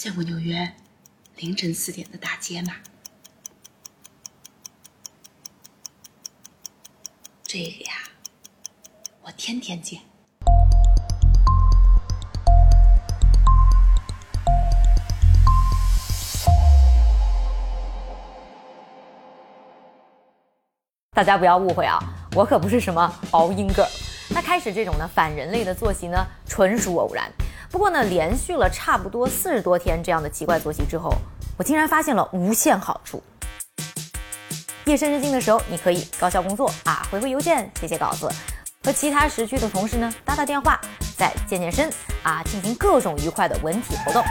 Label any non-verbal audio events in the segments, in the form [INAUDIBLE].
见过纽约凌晨四点的大街吗？这个呀，我天天见。大家不要误会啊，我可不是什么熬鹰 girl。那开始这种呢反人类的作息呢，纯属偶然。不过呢，连续了差不多四十多天这样的奇怪作息之后，我竟然发现了无限好处。夜深人静的时候，你可以高效工作啊，回回邮件，写写稿子，和其他时区的同事呢打打电话，再健健身啊，进行各种愉快的文体活动。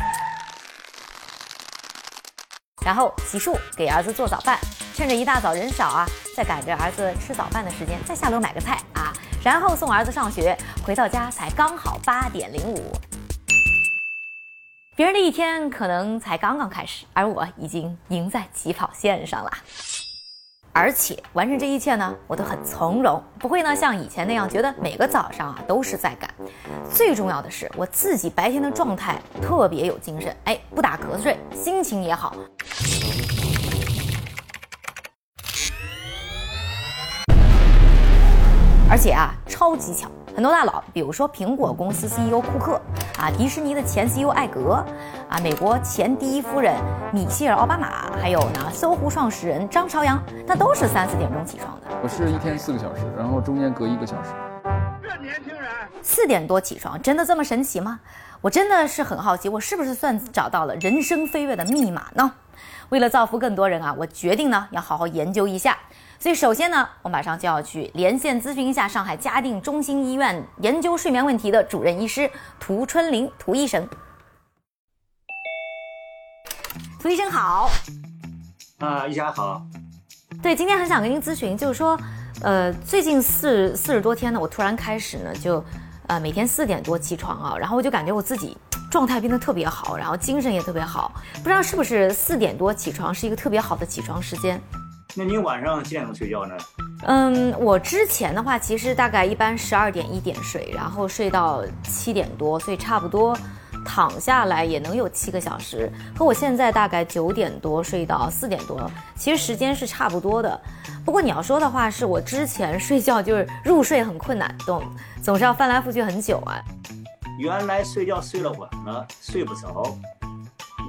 然后洗漱，给儿子做早饭，趁着一大早人少啊，再赶着儿子吃早饭的时间，再下楼买个菜啊，然后送儿子上学，回到家才刚好八点零五。别人的一天可能才刚刚开始，而我已经赢在起跑线上了。而且完成这一切呢，我都很从容，不会呢像以前那样觉得每个早上啊都是在赶。最重要的是，我自己白天的状态特别有精神，哎，不打瞌睡，心情也好。而且啊，超级巧，很多大佬，比如说苹果公司 CEO 库克，啊，迪士尼的前 CEO 艾格，啊，美国前第一夫人米歇尔奥巴马，还有呢，搜狐创始人张朝阳，那都是三四点钟起床的。我是一天四个小时，然后中间隔一个小时。这年轻人四点多起床，真的这么神奇吗？我真的是很好奇，我是不是算找到了人生飞跃的密码呢？为了造福更多人啊，我决定呢要好好研究一下。所以首先呢，我马上就要去连线咨询一下上海嘉定中心医院研究睡眠问题的主任医师涂春林涂医生。涂医生好，啊，一家好。对，今天很想跟您咨询，就是说，呃，最近四四十多天呢，我突然开始呢，就，呃，每天四点多起床啊，然后我就感觉我自己状态变得特别好，然后精神也特别好，不知道是不是四点多起床是一个特别好的起床时间。那您晚上几点钟睡觉呢？嗯，我之前的话，其实大概一般十二点一点睡，然后睡到七点多，所以差不多躺下来也能有七个小时。和我现在大概九点多睡到四点多，其实时间是差不多的。不过你要说的话，是我之前睡觉就是入睡很困难，总总是要翻来覆去很久啊。原来睡觉睡了晚了，睡不着。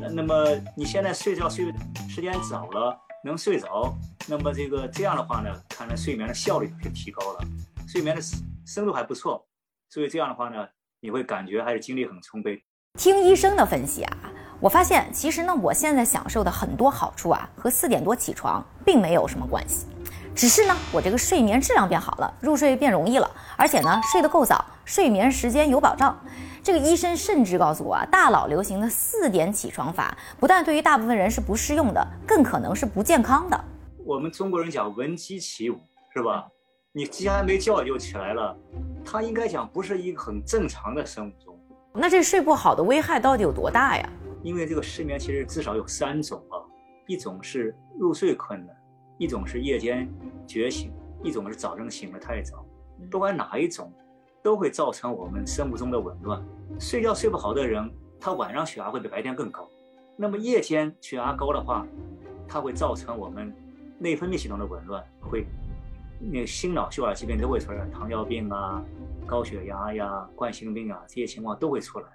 那那么你现在睡觉睡时间早了，能睡着，那么这个这样的话呢，看来睡眠的效率就提高了，睡眠的深深度还不错。所以这样的话呢，你会感觉还是精力很充沛。听医生的分析啊，我发现其实呢，我现在享受的很多好处啊，和四点多起床并没有什么关系，只是呢，我这个睡眠质量变好了，入睡变容易了，而且呢，睡得够早，睡眠时间有保障。这个医生甚至告诉我啊，大佬流行的四点起床法，不但对于大部分人是不适用的，更可能是不健康的。我们中国人讲闻鸡起舞，是吧？你鸡还没叫就起来了，它应该讲不是一个很正常的生物钟。那这睡不好的危害到底有多大呀？因为这个失眠其实至少有三种啊，一种是入睡困难，一种是夜间觉醒，一种是早上醒得太早。不管哪一种，都会造成我们生物钟的紊乱。睡觉睡不好的人，他晚上血压会比白天更高。那么夜间血压高的话，它会造成我们内分泌系统的紊乱，会那心脑血管疾病都会出来，糖尿病啊、高血压呀、冠心病啊这些情况都会出来。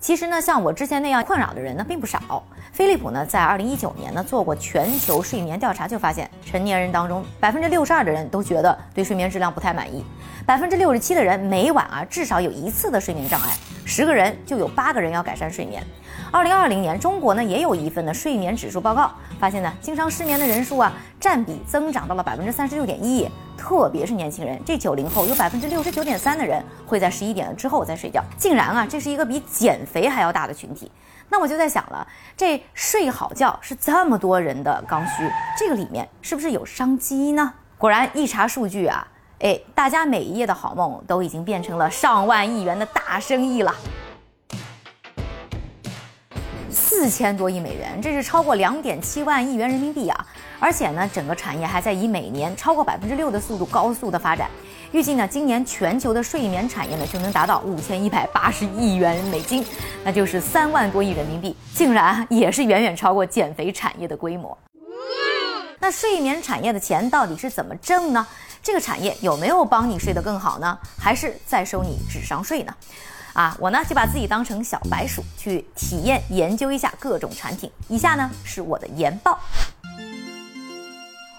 其实呢，像我之前那样困扰的人呢并不少。飞利浦呢在二零一九年呢做过全球睡眠调查，就发现成年人当中百分之六十二的人都觉得对睡眠质量不太满意，百分之六十七的人每晚啊至少有一次的睡眠障碍，十个人就有八个人要改善睡眠。二零二零年中国呢也有一份的睡眠指数报告，发现呢经常失眠的人数啊占比增长到了百分之三十六点一。特别是年轻人，这九零后有百分之六十九点三的人会在十一点之后再睡觉，竟然啊，这是一个比减肥还要大的群体。那我就在想了，这睡好觉是这么多人的刚需，这个里面是不是有商机呢？果然一查数据啊，哎，大家每一夜的好梦都已经变成了上万亿元的大生意了，四千多亿美元，这是超过两点七万亿元人民币啊！而且呢，整个产业还在以每年超过百分之六的速度高速的发展。预计呢，今年全球的睡眠产业呢就能达到五千一百八十亿元美金，那就是三万多亿人民币，竟然也是远远超过减肥产业的规模。那睡眠产业的钱到底是怎么挣呢？这个产业有没有帮你睡得更好呢？还是在收你智商税呢？啊，我呢就把自己当成小白鼠去体验研究一下各种产品。以下呢是我的研报。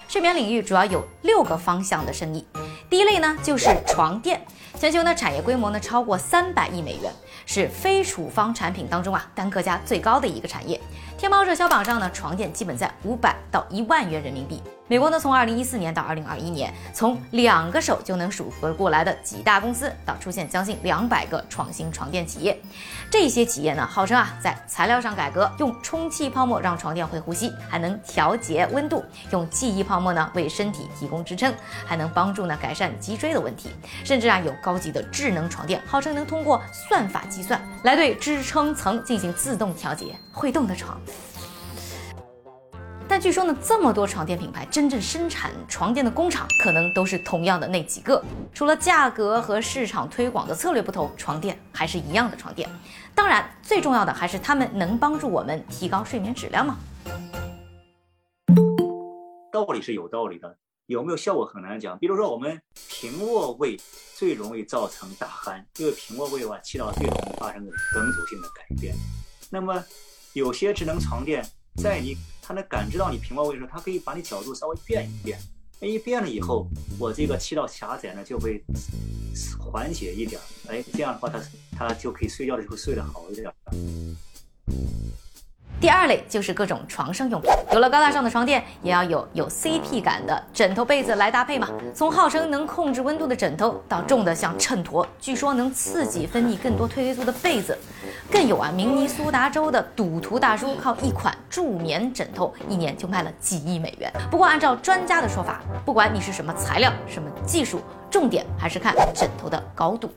睡眠领域主要有六个方向的生意。第一类呢就是床垫，全球呢产业规模呢超过三百亿美元，是非处方产品当中啊单个价最高的一个产业。天猫热销榜上呢，床垫基本在五百到一万元人民币。美国呢，从二零一四年到二零二一年，从两个手就能数得过来的几大公司，到出现将近两百个创新床垫企业。这些企业呢，号称啊，在材料上改革，用充气泡沫让床垫会呼吸，还能调节温度；用记忆泡沫呢，为身体提供支撑，还能帮助呢改善脊椎的问题。甚至啊，有高级的智能床垫，号称能通过算法计算来对支撑层进行自动调节。会动的床。但据说呢，这么多床垫品牌，真正生产床垫的工厂可能都是同样的那几个。除了价格和市场推广的策略不同，床垫还是一样的床垫。当然，最重要的还是它们能帮助我们提高睡眠质量吗？道理是有道理的，有没有效果很难讲。比如说，我们平卧位最容易造成打鼾，因为平卧位的话，气道最容易发生梗阻性的改变。那么，有些智能床垫在你他能感知到你平卧位的时候，他可以把你角度稍微变一变，哎，一变了以后，我这个气道狭窄呢就会缓解一点，哎，这样的话，他他就可以睡觉的时候睡得好一点。第二类就是各种床上用品，有了高大上的床垫，也要有有 CP 感的枕头被子来搭配嘛。从号称能控制温度的枕头，到重的像秤砣，据说能刺激分泌更多褪黑素的被子，更有啊，明尼苏达州的赌徒大叔靠一款助眠枕头，一年就卖了几亿美元。不过按照专家的说法，不管你是什么材料、什么技术，重点还是看枕头的高度。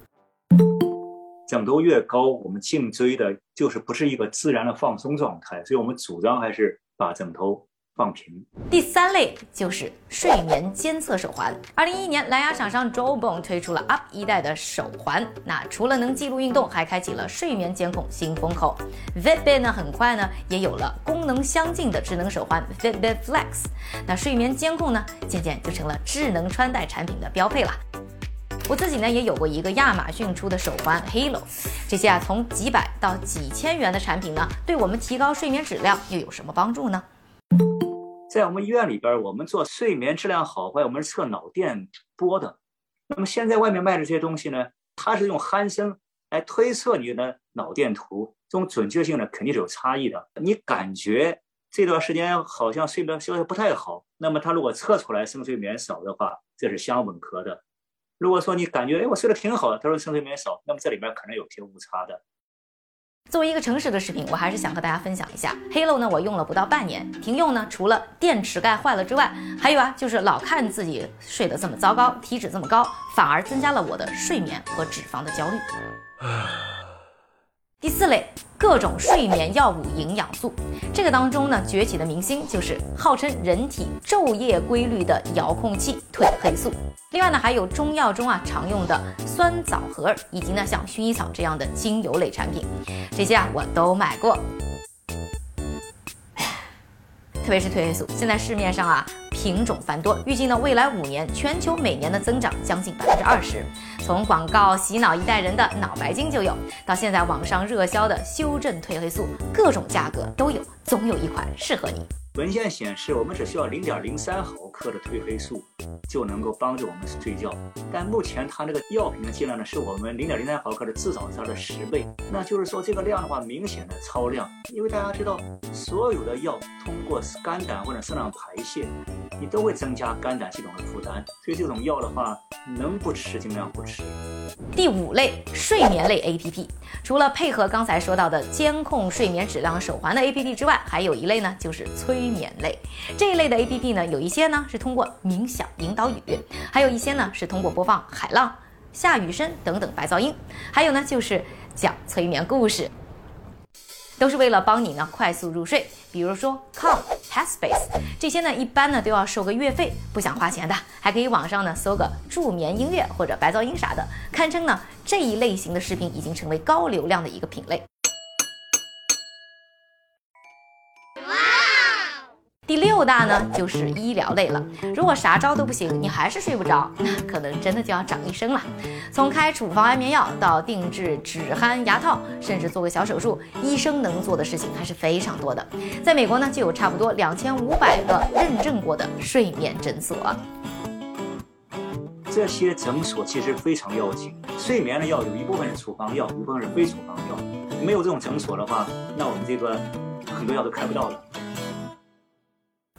枕头越高，我们颈椎的就是不是一个自然的放松状态，所以我们主张还是把枕头放平。第三类就是睡眠监测手环。二零一一年，蓝牙厂商 Jawbone 推出了 Up 一代的手环，那除了能记录运动，还开启了睡眠监控新风口。Fitbit 呢，很快呢也有了功能相近的智能手环 Fitbit Flex，那睡眠监控呢，渐渐就成了智能穿戴产品的标配了。我自己呢也有过一个亚马逊出的手环 Halo，这些啊从几百到几千元的产品呢，对我们提高睡眠质量又有什么帮助呢？在我们医院里边，我们做睡眠质量好坏，我们是测脑电波的。那么现在外面卖的这些东西呢，它是用鼾声来推测你的脑电图，这种准确性呢肯定是有差异的。你感觉这段时间好像睡眠效果不太好，那么它如果测出来深睡眠少的话，这是相吻合的。如果说你感觉哎我睡得挺好的，他说深睡眠少，那么这里面可能有些误差的。作为一个诚实的视频，我还是想和大家分享一下黑露呢我用了不到半年，停用呢除了电池盖坏了之外，还有啊就是老看自己睡得这么糟糕，体脂这么高，反而增加了我的睡眠和脂肪的焦虑。第四类，各种睡眠药物、营养素，这个当中呢，崛起的明星就是号称人体昼夜规律的遥控器褪黑素。另外呢，还有中药中啊常用的酸枣核，以及呢像薰衣草这样的精油类产品，这些啊我都买过。[COUGHS] 特别是褪黑素，现在市面上啊品种繁多，预计呢未来五年全球每年的增长将近百分之二十。从广告洗脑一代人的脑白金就有，到现在网上热销的修正褪黑素，各种价格都有，总有一款适合你。文献显示，我们只需要零点零三毫克的褪黑素就能够帮助我们睡觉。但目前它这个药品的剂量呢，是我们零点零三毫克的至少是它的十倍。那就是说，这个量的话，明显的超量。因为大家知道，所有的药通过肝胆或者肾脏排泄，你都会增加肝胆系统的负担。所以这种药的话，能不吃尽量不吃。第五类睡眠类 APP，除了配合刚才说到的监控睡眠质量手环的 APP 之外，还有一类呢，就是催眠类。这一类的 APP 呢，有一些呢是通过冥想引导语，还有一些呢是通过播放海浪、下雨声等等白噪音，还有呢就是讲催眠故事，都是为了帮你呢快速入睡。比如说 Calm Headspace，这些呢一般呢都要收个月费，不想花钱的还可以网上呢搜个助眠音乐或者白噪音啥的，堪称呢这一类型的视频已经成为高流量的一个品类。六大呢，就是医疗类了。如果啥招都不行，你还是睡不着，那 [LAUGHS] 可能真的就要找医生了。从开处方安眠药到定制止鼾牙套，甚至做个小手术，医生能做的事情还是非常多的。在美国呢，就有差不多两千五百个认证过的睡眠诊所。这些诊所其实非常要紧，睡眠的药有一部分是处方药，一部分是非处方药。没有这种诊所的话，那我们这个很多药都开不到了。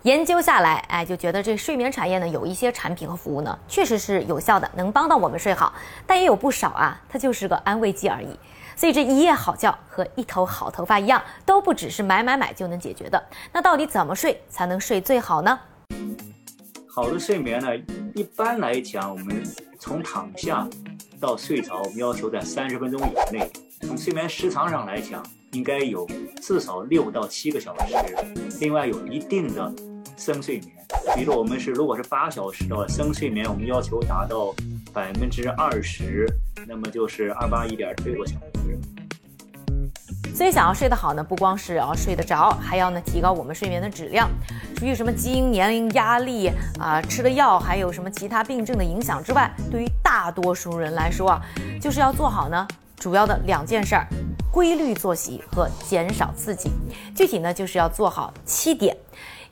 研究下来，哎，就觉得这睡眠产业呢，有一些产品和服务呢，确实是有效的，能帮到我们睡好。但也有不少啊，它就是个安慰剂而已。所以这一夜好觉和一头好头发一样，都不只是买买买就能解决的。那到底怎么睡才能睡最好呢？好的睡眠呢，一般来讲，我们从躺下到睡着，我们要求在三十分钟以内。从睡眠时长上来讲，应该有至少六到七个小时。另外，有一定的。深睡眠，比如说我们是如果是八小时的话深睡眠，我们要求达到百分之二十，那么就是二八一点六个小时。所以想要睡得好呢，不光是要睡得着，还要呢提高我们睡眠的质量。除去什么基因、年龄、压力啊、吃的药，还有什么其他病症的影响之外，对于大多数人来说啊，就是要做好呢主要的两件事儿：规律作息和减少刺激。具体呢就是要做好七点。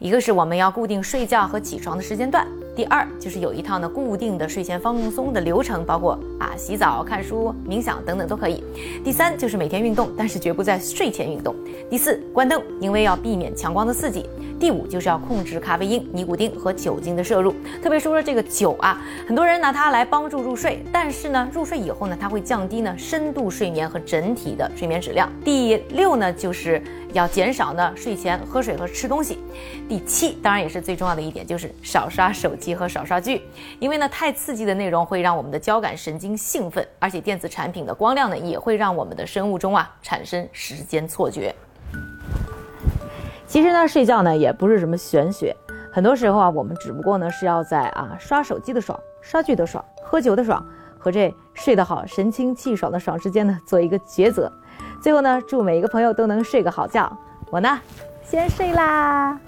一个是我们要固定睡觉和起床的时间段，第二就是有一套呢固定的睡前放松的流程，包括啊洗澡、看书、冥想等等都可以。第三就是每天运动，但是绝不在睡前运动。第四关灯，因为要避免强光的刺激。第五就是要控制咖啡因、尼古丁和酒精的摄入，特别说说这个酒啊，很多人拿它来帮助入睡，但是呢，入睡以后呢，它会降低呢深度睡眠和整体的睡眠质量。第六呢，就是要减少呢睡前喝水和吃东西。第七，当然也是最重要的一点，就是少刷手机和少刷剧，因为呢太刺激的内容会让我们的交感神经兴奋，而且电子产品的光亮呢也会让我们的生物钟啊产生时间错觉。其实呢，睡觉呢也不是什么玄学，很多时候啊，我们只不过呢是要在啊刷手机的爽、刷剧的爽、喝酒的爽和这睡得好、神清气爽的爽之间呢做一个抉择。最后呢，祝每一个朋友都能睡个好觉。我呢，先睡啦。